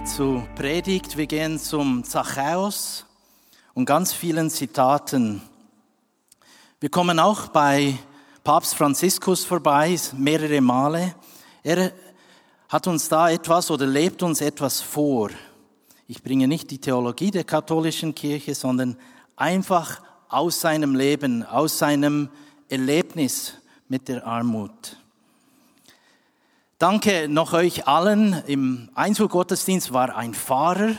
Wir zur Predigt, wir gehen zum Zachäus und ganz vielen Zitaten. Wir kommen auch bei Papst Franziskus vorbei, mehrere Male. Er hat uns da etwas oder lebt uns etwas vor. Ich bringe nicht die Theologie der katholischen Kirche, sondern einfach aus seinem Leben, aus seinem Erlebnis mit der Armut. Danke noch euch allen. Im Einzelgottesdienst war ein Fahrer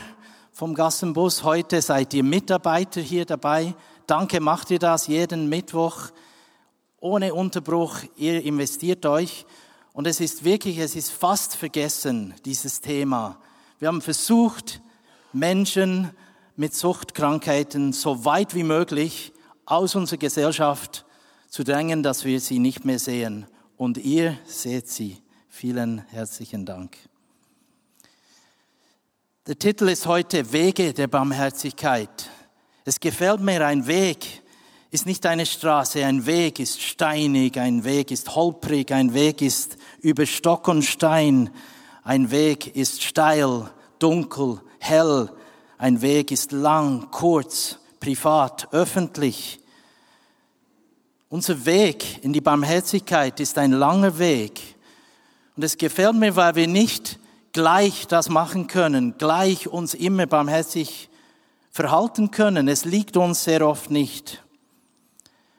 vom Gassenbus. Heute seid ihr Mitarbeiter hier dabei. Danke, macht ihr das jeden Mittwoch ohne Unterbruch. Ihr investiert euch. Und es ist wirklich, es ist fast vergessen, dieses Thema. Wir haben versucht, Menschen mit Suchtkrankheiten so weit wie möglich aus unserer Gesellschaft zu drängen, dass wir sie nicht mehr sehen. Und ihr seht sie. Vielen herzlichen Dank. Der Titel ist heute Wege der Barmherzigkeit. Es gefällt mir, ein Weg ist nicht eine Straße, ein Weg ist steinig, ein Weg ist holprig, ein Weg ist über Stock und Stein, ein Weg ist steil, dunkel, hell, ein Weg ist lang, kurz, privat, öffentlich. Unser Weg in die Barmherzigkeit ist ein langer Weg. Und es gefällt mir, weil wir nicht gleich das machen können, gleich uns immer barmherzig verhalten können. Es liegt uns sehr oft nicht.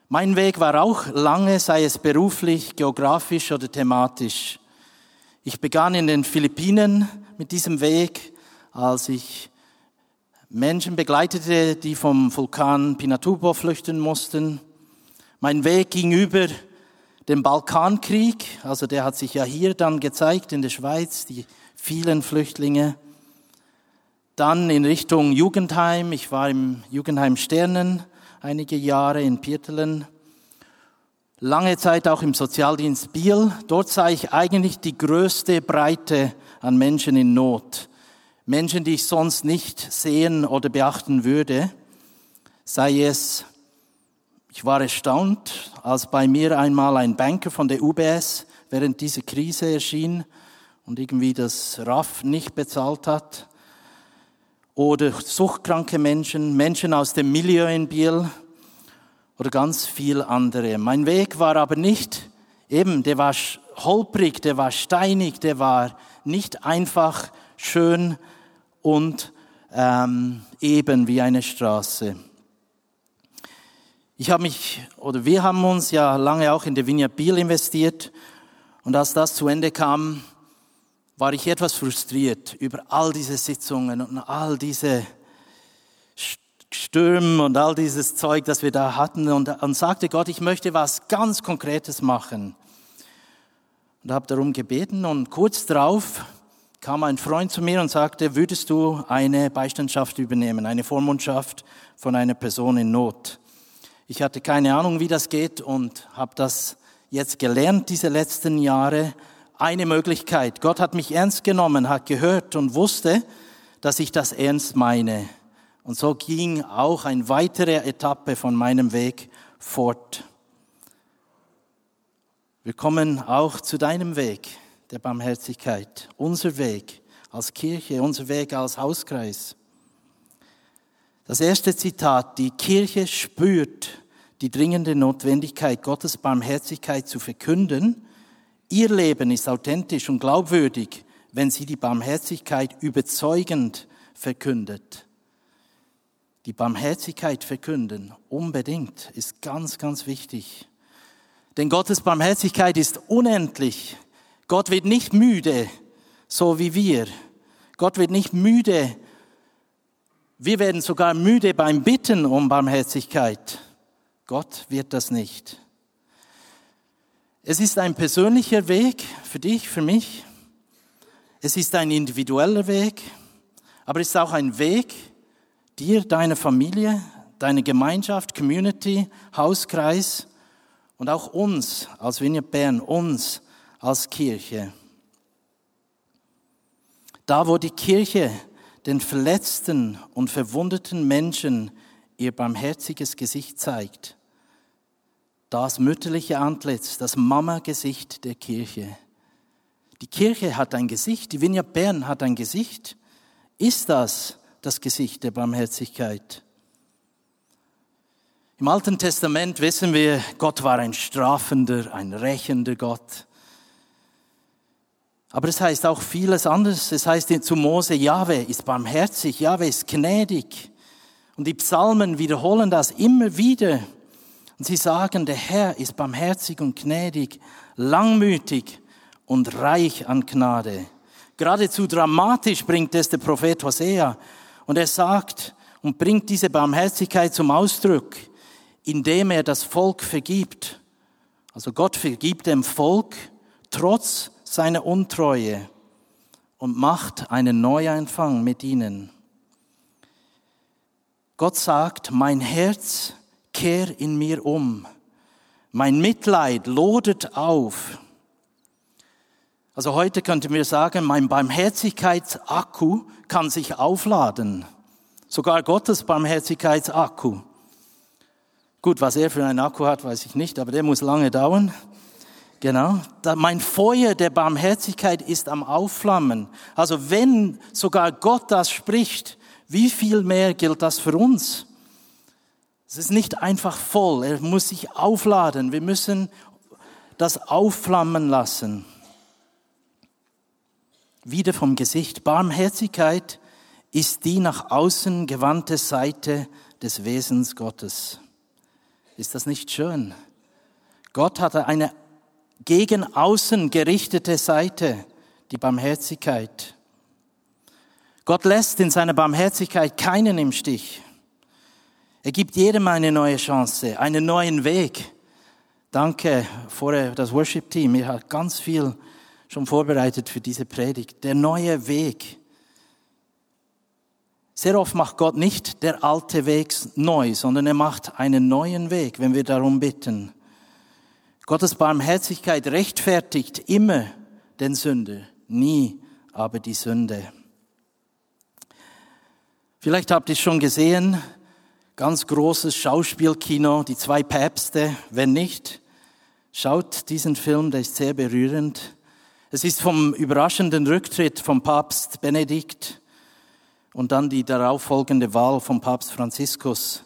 Mein Weg war auch lange, sei es beruflich, geografisch oder thematisch. Ich begann in den Philippinen mit diesem Weg, als ich Menschen begleitete, die vom Vulkan Pinatubo flüchten mussten. Mein Weg ging über den Balkankrieg, also der hat sich ja hier dann gezeigt in der Schweiz, die vielen Flüchtlinge. Dann in Richtung Jugendheim, ich war im Jugendheim Sternen einige Jahre in Pirtelen. Lange Zeit auch im Sozialdienst Biel. Dort sah ich eigentlich die größte Breite an Menschen in Not. Menschen, die ich sonst nicht sehen oder beachten würde. Sei es ich war erstaunt, als bei mir einmal ein Banker von der UBS während dieser Krise erschien und irgendwie das RAF nicht bezahlt hat. Oder suchtkranke Menschen, Menschen aus dem Milieu in Biel oder ganz viel andere. Mein Weg war aber nicht, eben, der war holprig, der war steinig, der war nicht einfach schön und ähm, eben wie eine Straße. Ich habe mich, oder wir haben uns ja lange auch in der Vineyard Biel investiert. Und als das zu Ende kam, war ich etwas frustriert über all diese Sitzungen und all diese Stürme und all dieses Zeug, das wir da hatten und, und sagte Gott, ich möchte was ganz Konkretes machen. Und habe darum gebeten und kurz darauf kam ein Freund zu mir und sagte, würdest du eine Beistandschaft übernehmen, eine Vormundschaft von einer Person in Not? Ich hatte keine Ahnung, wie das geht und habe das jetzt gelernt, diese letzten Jahre. Eine Möglichkeit. Gott hat mich ernst genommen, hat gehört und wusste, dass ich das ernst meine. Und so ging auch eine weitere Etappe von meinem Weg fort. Wir kommen auch zu deinem Weg der Barmherzigkeit, unser Weg als Kirche, unser Weg als Hauskreis. Das erste Zitat, die Kirche spürt die dringende Notwendigkeit, Gottes Barmherzigkeit zu verkünden. Ihr Leben ist authentisch und glaubwürdig, wenn sie die Barmherzigkeit überzeugend verkündet. Die Barmherzigkeit verkünden, unbedingt, ist ganz, ganz wichtig. Denn Gottes Barmherzigkeit ist unendlich. Gott wird nicht müde, so wie wir. Gott wird nicht müde, wir werden sogar müde beim Bitten um Barmherzigkeit. Gott wird das nicht. Es ist ein persönlicher Weg für dich, für mich. Es ist ein individueller Weg. aber es ist auch ein Weg, dir, deine Familie, deine Gemeinschaft, Community, Hauskreis und auch uns als Vineyard Bern, uns als Kirche. Da, wo die Kirche den verletzten und verwundeten Menschen ihr barmherziges Gesicht zeigt, das mütterliche Antlitz, das Mama-Gesicht der Kirche. Die Kirche hat ein Gesicht, die Vineyard Bern hat ein Gesicht. Ist das das Gesicht der Barmherzigkeit? Im Alten Testament wissen wir, Gott war ein strafender, ein rächender Gott. Aber es heißt auch vieles anderes. Es heißt zu Mose, Jahwe ist barmherzig, Jahwe ist gnädig. Und die Psalmen wiederholen das immer wieder. Und sie sagen, der Herr ist barmherzig und gnädig, langmütig und reich an Gnade. Geradezu dramatisch bringt es der Prophet Hosea. Und er sagt und bringt diese Barmherzigkeit zum Ausdruck, indem er das Volk vergibt. Also Gott vergibt dem Volk trotz seiner Untreue und macht einen Neuanfang mit ihnen. Gott sagt, mein Herz kehr in mir um. Mein Mitleid lodert auf. Also heute könnten wir sagen, mein Barmherzigkeitsakku kann sich aufladen. Sogar Gottes Barmherzigkeitsakku. Gut, was er für einen Akku hat, weiß ich nicht, aber der muss lange dauern. Genau. Mein Feuer der Barmherzigkeit ist am Aufflammen. Also wenn sogar Gott das spricht, wie viel mehr gilt das für uns? Es ist nicht einfach voll, er muss sich aufladen. Wir müssen das aufflammen lassen. Wieder vom Gesicht. Barmherzigkeit ist die nach außen gewandte Seite des Wesens Gottes. Ist das nicht schön? Gott hatte eine gegen außen gerichtete Seite, die Barmherzigkeit. Gott lässt in seiner Barmherzigkeit keinen im Stich. Er gibt jedem eine neue Chance, einen neuen Weg. Danke vorher das Worship-Team. Ihr habt ganz viel schon vorbereitet für diese Predigt. Der neue Weg. Sehr oft macht Gott nicht der alte Weg neu, sondern er macht einen neuen Weg, wenn wir darum bitten. Gottes Barmherzigkeit rechtfertigt immer den Sünder, nie aber die Sünde. Vielleicht habt ihr es schon gesehen, Ganz großes Schauspielkino, die zwei Päpste. Wenn nicht, schaut diesen Film, der ist sehr berührend. Es ist vom überraschenden Rücktritt vom Papst Benedikt und dann die darauffolgende Wahl vom Papst Franziskus.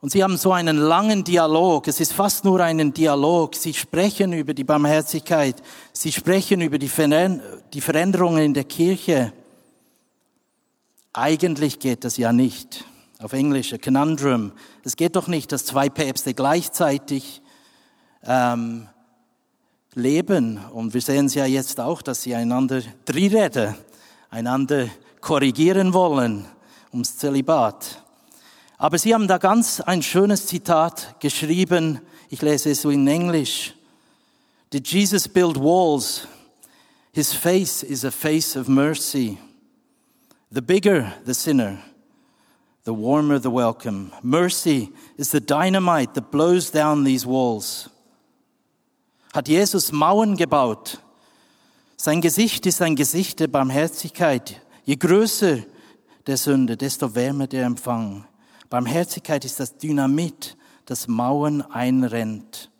Und sie haben so einen langen Dialog. Es ist fast nur ein Dialog. Sie sprechen über die Barmherzigkeit. Sie sprechen über die Veränderungen in der Kirche. Eigentlich geht das ja nicht auf Englisch a conundrum. Es geht doch nicht, dass zwei Päpste gleichzeitig ähm, leben. Und wir sehen es ja jetzt auch, dass sie einander Drirede, einander korrigieren wollen ums Zölibat. Aber sie haben da ganz ein schönes Zitat geschrieben. Ich lese es so in Englisch. Did Jesus build walls? His face is a face of mercy. The bigger the sinner, the warmer the welcome. Mercy is the dynamite that blows down these walls. Hat Jesus Mauern gebaut? Sein Gesicht ist ein Gesicht der Barmherzigkeit. Je größer der Sünde, desto wärmer der Empfang. Barmherzigkeit ist das Dynamit, das Mauern einrennt.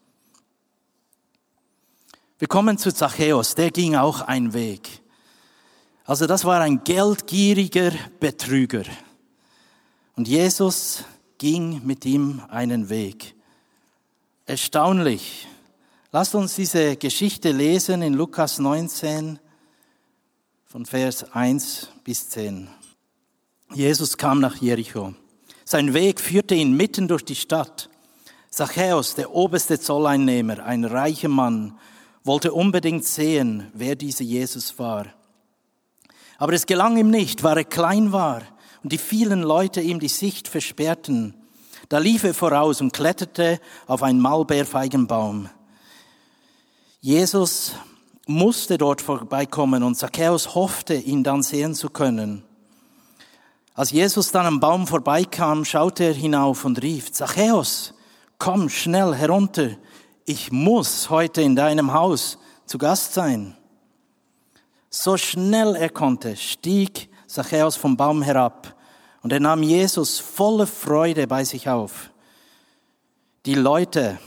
Wir kommen zu Zachäus, der ging auch einen Weg. Also das war ein geldgieriger Betrüger. Und Jesus ging mit ihm einen Weg. Erstaunlich. Lasst uns diese Geschichte lesen in Lukas 19 von Vers 1 bis 10. Jesus kam nach Jericho. Sein Weg führte ihn mitten durch die Stadt. Zachäus, der oberste Zolleinnehmer, ein reicher Mann, wollte unbedingt sehen, wer dieser Jesus war. Aber es gelang ihm nicht, weil er klein war und die vielen Leute ihm die Sicht versperrten. Da lief er voraus und kletterte auf einen Maulbeerfeigenbaum. Jesus musste dort vorbeikommen und Zacchaeus hoffte, ihn dann sehen zu können. Als Jesus dann am Baum vorbeikam, schaute er hinauf und rief, Zachäus, komm schnell herunter, ich muss heute in deinem Haus zu Gast sein. So schnell er konnte, stieg Zachäus vom Baum herab und er nahm Jesus voller Freude bei sich auf. Die Leute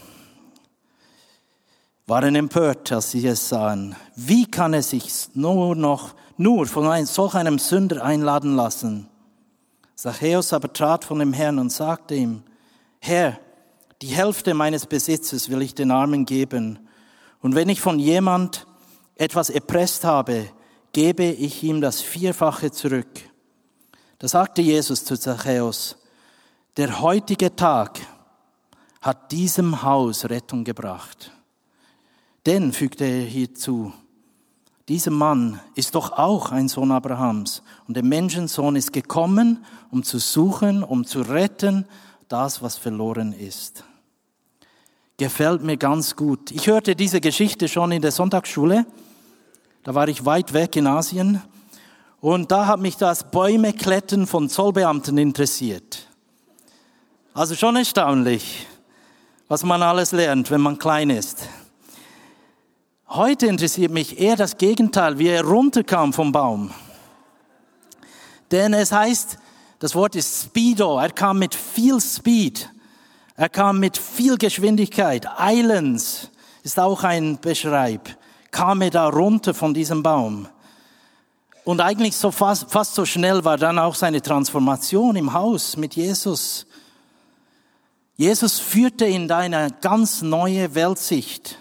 waren empört, als sie es sahen. Wie kann er sich nur noch, nur von einem, solch einem Sünder einladen lassen? Zachäus aber trat von dem Herrn und sagte ihm, Herr, die Hälfte meines Besitzes will ich den Armen geben. Und wenn ich von jemand etwas erpresst habe, gebe ich ihm das Vierfache zurück. Da sagte Jesus zu Zachäus, der heutige Tag hat diesem Haus Rettung gebracht. Denn, fügte er hierzu, dieser Mann ist doch auch ein Sohn Abrahams und der Menschensohn ist gekommen, um zu suchen, um zu retten, das, was verloren ist. Gefällt mir ganz gut. Ich hörte diese Geschichte schon in der Sonntagsschule. Da war ich weit weg in Asien. Und da hat mich das Bäumekletten von Zollbeamten interessiert. Also schon erstaunlich, was man alles lernt, wenn man klein ist. Heute interessiert mich eher das Gegenteil, wie er runterkam vom Baum. Denn es heißt, das Wort ist Speedo, er kam mit viel Speed, er kam mit viel Geschwindigkeit, Eilends ist auch ein Beschreib, kam er da runter von diesem Baum. Und eigentlich so fast, fast so schnell war dann auch seine Transformation im Haus mit Jesus. Jesus führte ihn da in eine ganz neue Weltsicht.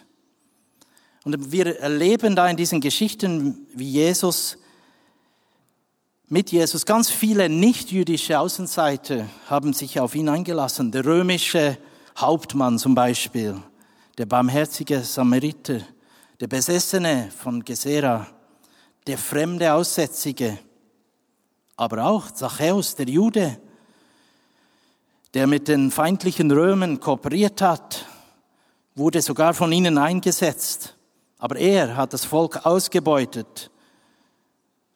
Und wir erleben da in diesen Geschichten, wie Jesus, mit Jesus, ganz viele nicht-jüdische Außenseiter haben sich auf ihn eingelassen. Der römische Hauptmann zum Beispiel, der barmherzige Samariter, der Besessene von Gesera, der fremde Aussätzige, aber auch Zachäus, der Jude, der mit den feindlichen Römern kooperiert hat, wurde sogar von ihnen eingesetzt. Aber er hat das Volk ausgebeutet.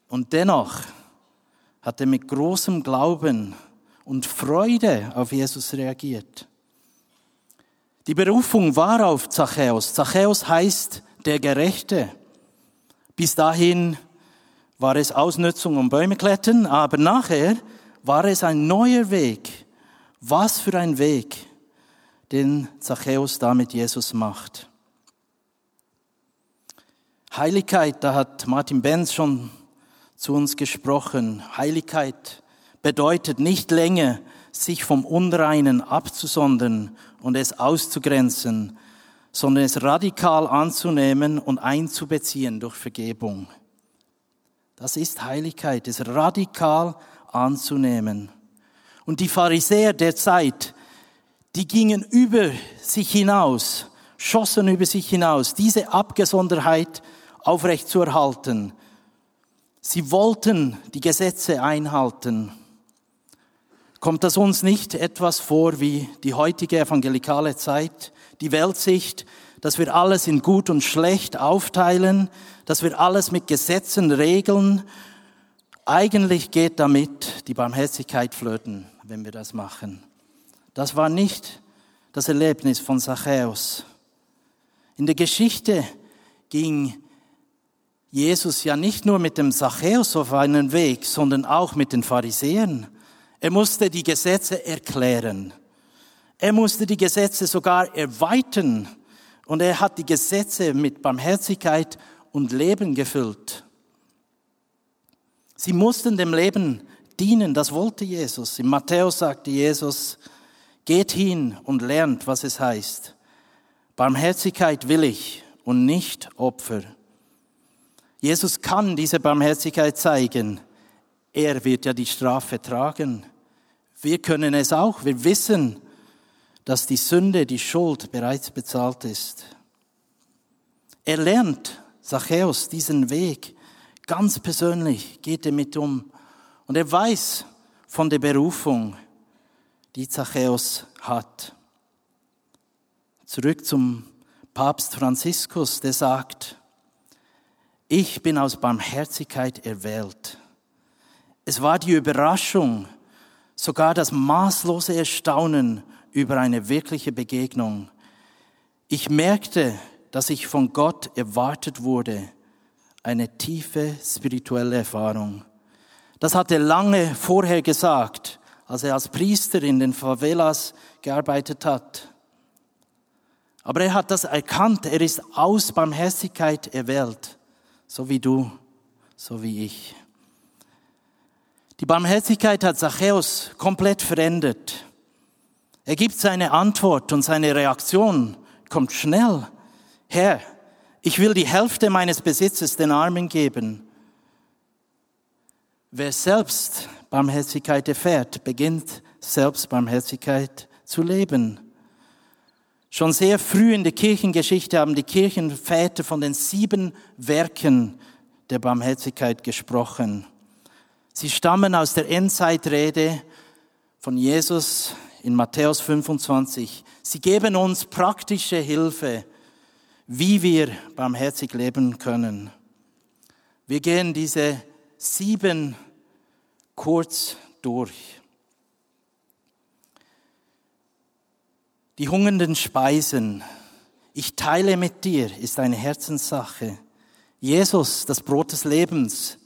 Und dennoch hat er mit großem Glauben und Freude auf Jesus reagiert. Die Berufung war auf Zachäus. Zachäus heißt der Gerechte. Bis dahin war es Ausnutzung und Bäume klettern, aber nachher war es ein neuer Weg. Was für ein Weg, den Zachäus da mit Jesus macht. Heiligkeit, da hat Martin Benz schon zu uns gesprochen. Heiligkeit bedeutet nicht länger, sich vom Unreinen abzusondern und es auszugrenzen, sondern es radikal anzunehmen und einzubeziehen durch Vergebung. Das ist Heiligkeit, es radikal anzunehmen. Und die Pharisäer der Zeit, die gingen über sich hinaus, schossen über sich hinaus, diese Abgesonderheit aufrechtzuerhalten. Sie wollten die Gesetze einhalten. Kommt das uns nicht etwas vor wie die heutige evangelikale Zeit, die Weltsicht, dass wir alles in gut und schlecht aufteilen, dass wir alles mit Gesetzen regeln? Eigentlich geht damit die Barmherzigkeit flöten, wenn wir das machen. Das war nicht das Erlebnis von Zachäus. In der Geschichte ging Jesus ja nicht nur mit dem Zachäus auf einen Weg, sondern auch mit den Pharisäern. Er musste die Gesetze erklären. Er musste die Gesetze sogar erweitern. Und er hat die Gesetze mit Barmherzigkeit und Leben gefüllt. Sie mussten dem Leben dienen, das wollte Jesus. In Matthäus sagte Jesus, geht hin und lernt, was es heißt. Barmherzigkeit will ich und nicht Opfer. Jesus kann diese Barmherzigkeit zeigen. Er wird ja die Strafe tragen. Wir können es auch. Wir wissen, dass die Sünde, die Schuld bereits bezahlt ist. Er lernt Zachäus diesen Weg ganz persönlich, geht er mit um. Und er weiß von der Berufung, die Zachäus hat. Zurück zum Papst Franziskus, der sagt, ich bin aus Barmherzigkeit erwählt. Es war die Überraschung, sogar das maßlose Erstaunen über eine wirkliche Begegnung. Ich merkte, dass ich von Gott erwartet wurde, eine tiefe spirituelle Erfahrung. Das hat er lange vorher gesagt, als er als Priester in den Favelas gearbeitet hat. Aber er hat das erkannt, er ist aus Barmherzigkeit erwählt, so wie du, so wie ich. Die Barmherzigkeit hat Zachäus komplett verändert. Er gibt seine Antwort und seine Reaktion kommt schnell. Herr, ich will die Hälfte meines Besitzes den Armen geben. Wer selbst Barmherzigkeit erfährt, beginnt selbst Barmherzigkeit zu leben. Schon sehr früh in der Kirchengeschichte haben die Kirchenväter von den sieben Werken der Barmherzigkeit gesprochen. Sie stammen aus der Endzeitrede von Jesus in Matthäus 25. Sie geben uns praktische Hilfe, wie wir barmherzig leben können. Wir gehen diese sieben kurz durch. Die hungernden Speisen. Ich teile mit dir, ist eine Herzenssache. Jesus, das Brot des Lebens.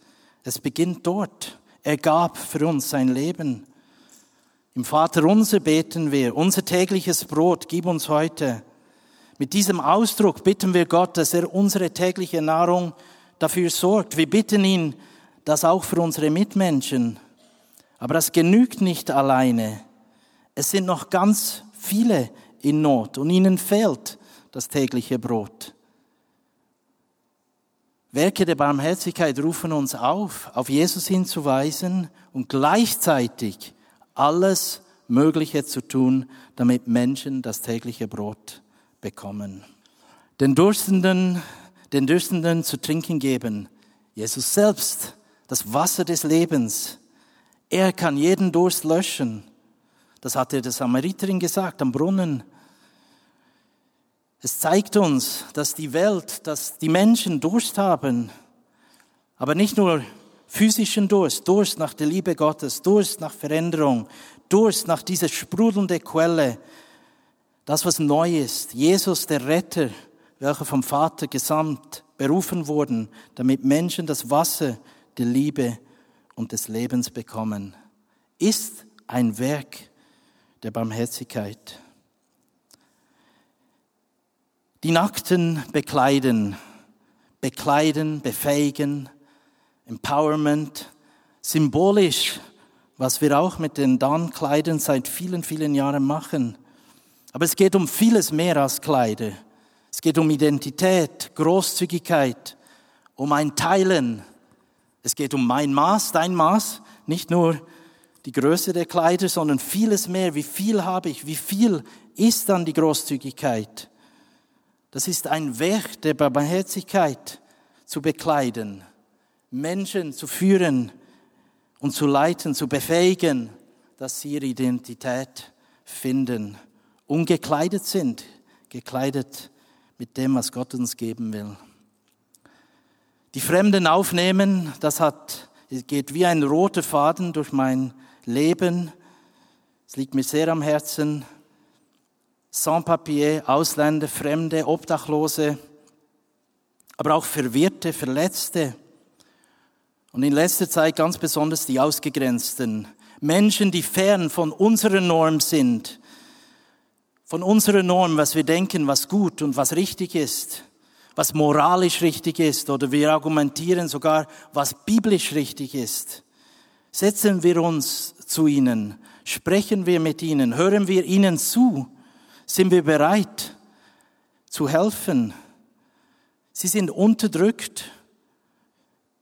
Es beginnt dort. Er gab für uns sein Leben. Im Vater unser beten wir, unser tägliches Brot gib uns heute. Mit diesem Ausdruck bitten wir Gott, dass er unsere tägliche Nahrung dafür sorgt. Wir bitten ihn, das auch für unsere Mitmenschen. Aber das genügt nicht alleine. Es sind noch ganz viele in Not und ihnen fehlt das tägliche Brot. Werke der Barmherzigkeit rufen uns auf, auf Jesus hinzuweisen und gleichzeitig alles Mögliche zu tun, damit Menschen das tägliche Brot bekommen. Den Durstenden, den Durstenden zu trinken geben. Jesus selbst, das Wasser des Lebens. Er kann jeden Durst löschen. Das hat er der Samariterin gesagt am Brunnen. Es zeigt uns, dass die Welt, dass die Menschen Durst haben, aber nicht nur physischen Durst, Durst nach der Liebe Gottes, Durst nach Veränderung, Durst nach dieser sprudelnde Quelle, das, was neu ist. Jesus, der Retter, welcher vom Vater gesamt, berufen wurden, damit Menschen das Wasser der Liebe und des Lebens bekommen, ist ein Werk der Barmherzigkeit. Die Nackten bekleiden, bekleiden, befähigen, Empowerment, symbolisch, was wir auch mit den Dan-Kleidern seit vielen, vielen Jahren machen. Aber es geht um vieles mehr als Kleider. Es geht um Identität, Großzügigkeit, um ein Teilen. Es geht um mein Maß, dein Maß, nicht nur die Größe der Kleider, sondern vieles mehr. Wie viel habe ich? Wie viel ist dann die Großzügigkeit? Das ist ein Werk der Barmherzigkeit zu bekleiden. Menschen zu führen und zu leiten, zu befähigen, dass sie ihre Identität finden, ungekleidet sind, gekleidet mit dem, was Gott uns geben will. Die Fremden aufnehmen, das hat, geht wie ein roter Faden durch mein Leben. Es liegt mir sehr am Herzen. Sans-Papier, Ausländer, Fremde, Obdachlose, aber auch Verwirrte, Verletzte, und in letzter Zeit ganz besonders die Ausgegrenzten. Menschen, die fern von unserer Norm sind. Von unserer Norm, was wir denken, was gut und was richtig ist. Was moralisch richtig ist. Oder wir argumentieren sogar, was biblisch richtig ist. Setzen wir uns zu ihnen. Sprechen wir mit ihnen. Hören wir ihnen zu. Sind wir bereit zu helfen. Sie sind unterdrückt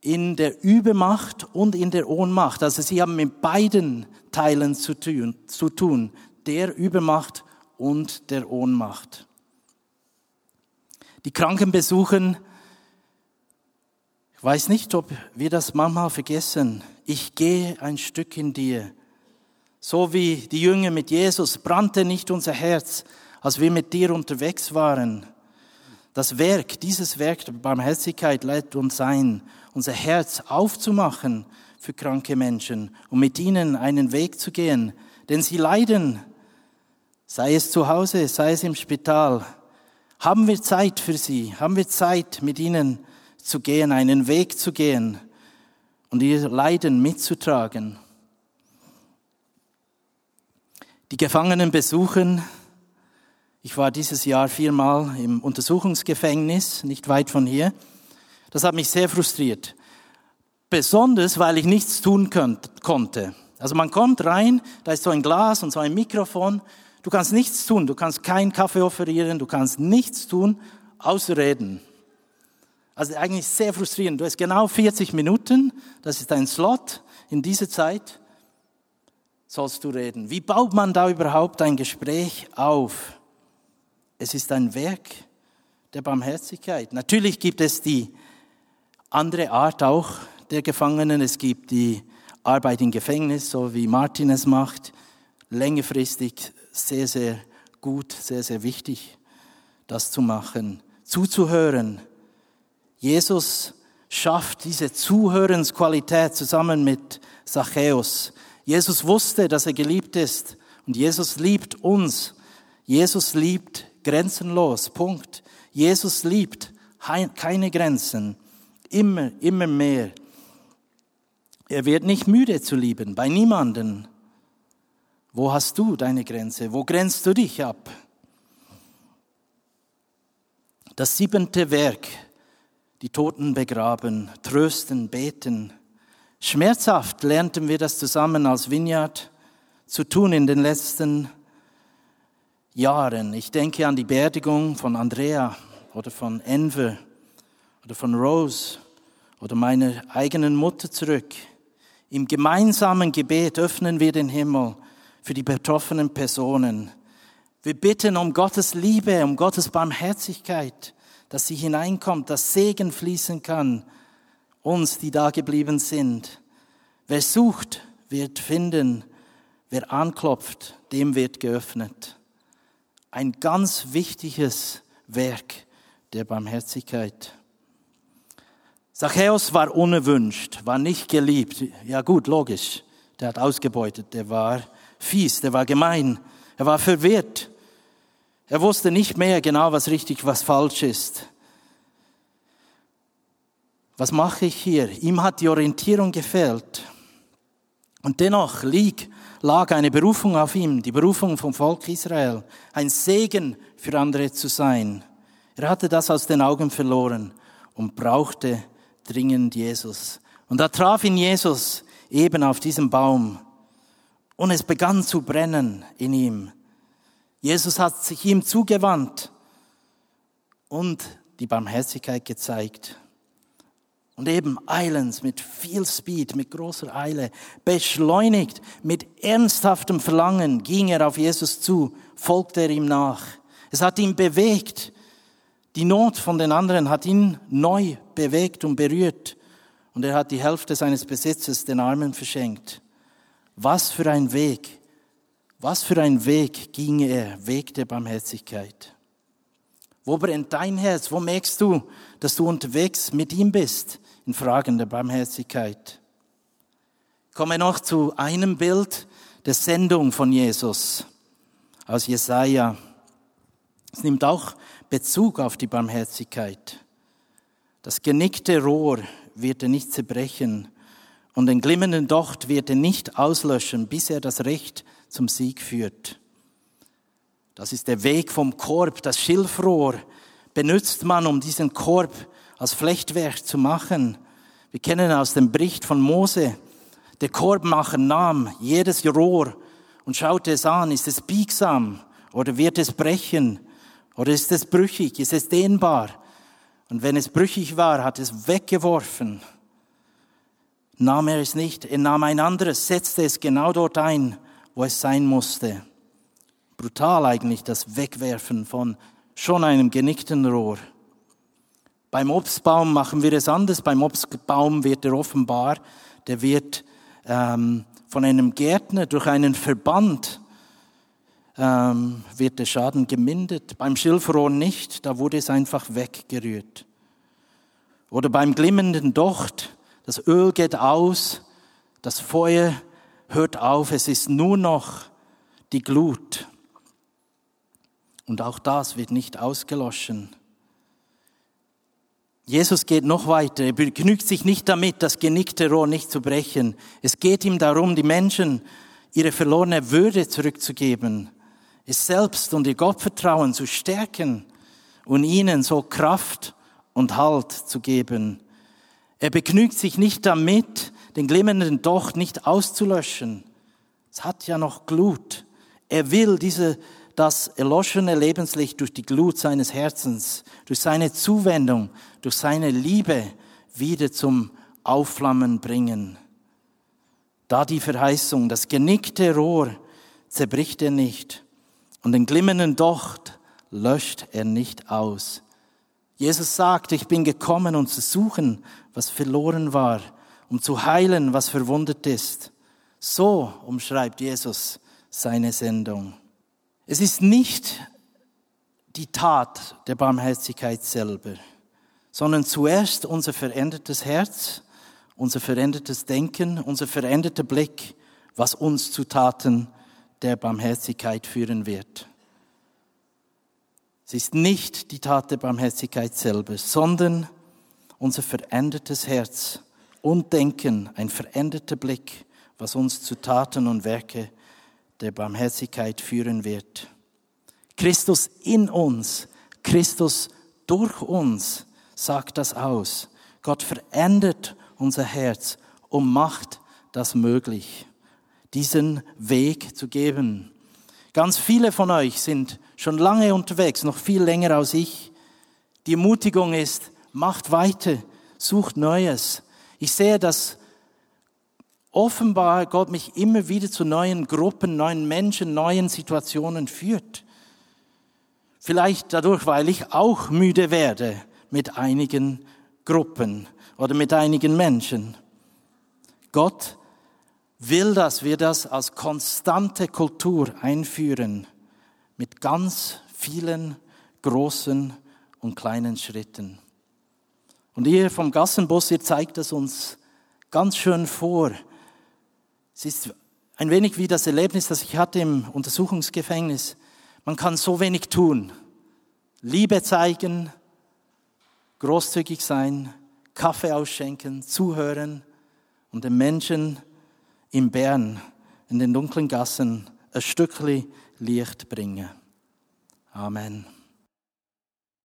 in der Übermacht und in der Ohnmacht. Also sie haben mit beiden Teilen zu tun, zu tun, der Übermacht und der Ohnmacht. Die Kranken besuchen, ich weiß nicht, ob wir das manchmal vergessen. Ich gehe ein Stück in dir. So wie die Jünger mit Jesus brannte nicht unser Herz, als wir mit dir unterwegs waren. Das Werk, dieses Werk der Barmherzigkeit lädt uns ein, unser Herz aufzumachen für kranke Menschen, um mit ihnen einen Weg zu gehen, denn sie leiden, sei es zu Hause, sei es im Spital. Haben wir Zeit für sie? Haben wir Zeit, mit ihnen zu gehen, einen Weg zu gehen und ihr Leiden mitzutragen? Die Gefangenen besuchen. Ich war dieses Jahr viermal im Untersuchungsgefängnis, nicht weit von hier. Das hat mich sehr frustriert. Besonders, weil ich nichts tun konnte. Also man kommt rein, da ist so ein Glas und so ein Mikrofon. Du kannst nichts tun, du kannst keinen Kaffee offerieren, du kannst nichts tun, außer reden. Also eigentlich sehr frustrierend. Du hast genau 40 Minuten, das ist ein Slot in dieser Zeit sollst du reden. Wie baut man da überhaupt ein Gespräch auf? Es ist ein Werk der Barmherzigkeit. Natürlich gibt es die andere Art auch der Gefangenen. Es gibt die Arbeit im Gefängnis, so wie Martin es macht. Längerfristig sehr, sehr gut, sehr, sehr wichtig, das zu machen. Zuzuhören. Jesus schafft diese Zuhörensqualität zusammen mit Zachäus. Jesus wusste, dass er geliebt ist und Jesus liebt uns. Jesus liebt grenzenlos. Punkt. Jesus liebt keine Grenzen. Immer, immer mehr. Er wird nicht müde zu lieben, bei niemanden. Wo hast du deine Grenze? Wo grenzt du dich ab? Das siebente Werk, die Toten begraben, trösten, beten, Schmerzhaft lernten wir das zusammen als Vineyard zu tun in den letzten Jahren. Ich denke an die Beerdigung von Andrea oder von Enver oder von Rose oder meiner eigenen Mutter zurück. Im gemeinsamen Gebet öffnen wir den Himmel für die betroffenen Personen. Wir bitten um Gottes Liebe, um Gottes Barmherzigkeit, dass sie hineinkommt, dass Segen fließen kann uns, die da geblieben sind. Wer sucht, wird finden. Wer anklopft, dem wird geöffnet. Ein ganz wichtiges Werk der Barmherzigkeit. Zachäus war unerwünscht, war nicht geliebt. Ja gut, logisch. Der hat ausgebeutet, der war fies, der war gemein, er war verwirrt. Er wusste nicht mehr genau, was richtig, was falsch ist. Was mache ich hier? Ihm hat die Orientierung gefehlt. Und dennoch lieg, lag eine Berufung auf ihm, die Berufung vom Volk Israel, ein Segen für andere zu sein. Er hatte das aus den Augen verloren und brauchte dringend Jesus. Und da traf ihn Jesus eben auf diesem Baum. Und es begann zu brennen in ihm. Jesus hat sich ihm zugewandt und die Barmherzigkeit gezeigt. Und eben eilends, mit viel Speed, mit großer Eile, beschleunigt, mit ernsthaftem Verlangen ging er auf Jesus zu, folgte er ihm nach. Es hat ihn bewegt. Die Not von den anderen hat ihn neu bewegt und berührt. Und er hat die Hälfte seines Besitzes den Armen verschenkt. Was für ein Weg, was für ein Weg ging er, Weg der Barmherzigkeit. Wo brennt dein Herz? Wo merkst du, dass du unterwegs mit ihm bist? in Fragen der Barmherzigkeit. Komme noch zu einem Bild der Sendung von Jesus aus Jesaja. Es nimmt auch Bezug auf die Barmherzigkeit. Das genickte Rohr wird er nicht zerbrechen und den glimmenden Docht wird er nicht auslöschen, bis er das Recht zum Sieg führt. Das ist der Weg vom Korb. Das Schilfrohr benutzt man, um diesen Korb als Flechtwerk zu machen. Wir kennen aus dem Bericht von Mose, der Korbmacher nahm jedes Rohr und schaute es an, ist es biegsam oder wird es brechen oder ist es brüchig, ist es dehnbar? Und wenn es brüchig war, hat es weggeworfen. Nahm er es nicht, er nahm ein anderes, setzte es genau dort ein, wo es sein musste. Brutal eigentlich das Wegwerfen von schon einem genickten Rohr. Beim Obstbaum machen wir es anders. Beim Obstbaum wird er offenbar, der wird ähm, von einem Gärtner durch einen Verband ähm, wird der Schaden gemindert. Beim Schilfrohr nicht, da wurde es einfach weggerührt. Oder beim glimmenden Docht, das Öl geht aus, Das Feuer hört auf, es ist nur noch die Glut. Und auch das wird nicht ausgeloschen. Jesus geht noch weiter. Er begnügt sich nicht damit, das genickte Rohr nicht zu brechen. Es geht ihm darum, die Menschen ihre verlorene Würde zurückzugeben, es selbst und ihr Gottvertrauen zu stärken und ihnen so Kraft und Halt zu geben. Er begnügt sich nicht damit, den glimmenden Docht nicht auszulöschen. Es hat ja noch Glut. Er will diese, das erloschene Lebenslicht durch die Glut seines Herzens, durch seine Zuwendung, durch seine Liebe wieder zum Aufflammen bringen. Da die Verheißung, das genickte Rohr zerbricht er nicht und den glimmenden Docht löscht er nicht aus. Jesus sagt, ich bin gekommen, um zu suchen, was verloren war, um zu heilen, was verwundet ist. So umschreibt Jesus seine Sendung. Es ist nicht die Tat der Barmherzigkeit selber, sondern zuerst unser verändertes Herz, unser verändertes Denken, unser veränderter Blick, was uns zu Taten der Barmherzigkeit führen wird. Es ist nicht die Tat der Barmherzigkeit selber, sondern unser verändertes Herz und Denken, ein veränderter Blick, was uns zu Taten und Werke der Barmherzigkeit führen wird. Christus in uns, Christus durch uns sagt das aus. Gott verändert unser Herz und macht das möglich, diesen Weg zu geben. Ganz viele von euch sind schon lange unterwegs, noch viel länger als ich. Die Ermutigung ist, macht weiter, sucht Neues. Ich sehe, dass offenbar Gott mich immer wieder zu neuen Gruppen, neuen Menschen, neuen Situationen führt. Vielleicht dadurch, weil ich auch müde werde mit einigen Gruppen oder mit einigen Menschen. Gott will, dass wir das als konstante Kultur einführen, mit ganz vielen großen und kleinen Schritten. Und ihr vom Gassenbus, ihr zeigt es uns ganz schön vor. Es ist ein wenig wie das Erlebnis, das ich hatte im Untersuchungsgefängnis. Man kann so wenig tun. Liebe zeigen, großzügig sein, Kaffee ausschenken, zuhören und den Menschen in Bern, in den dunklen Gassen, ein Stückchen Licht bringen. Amen.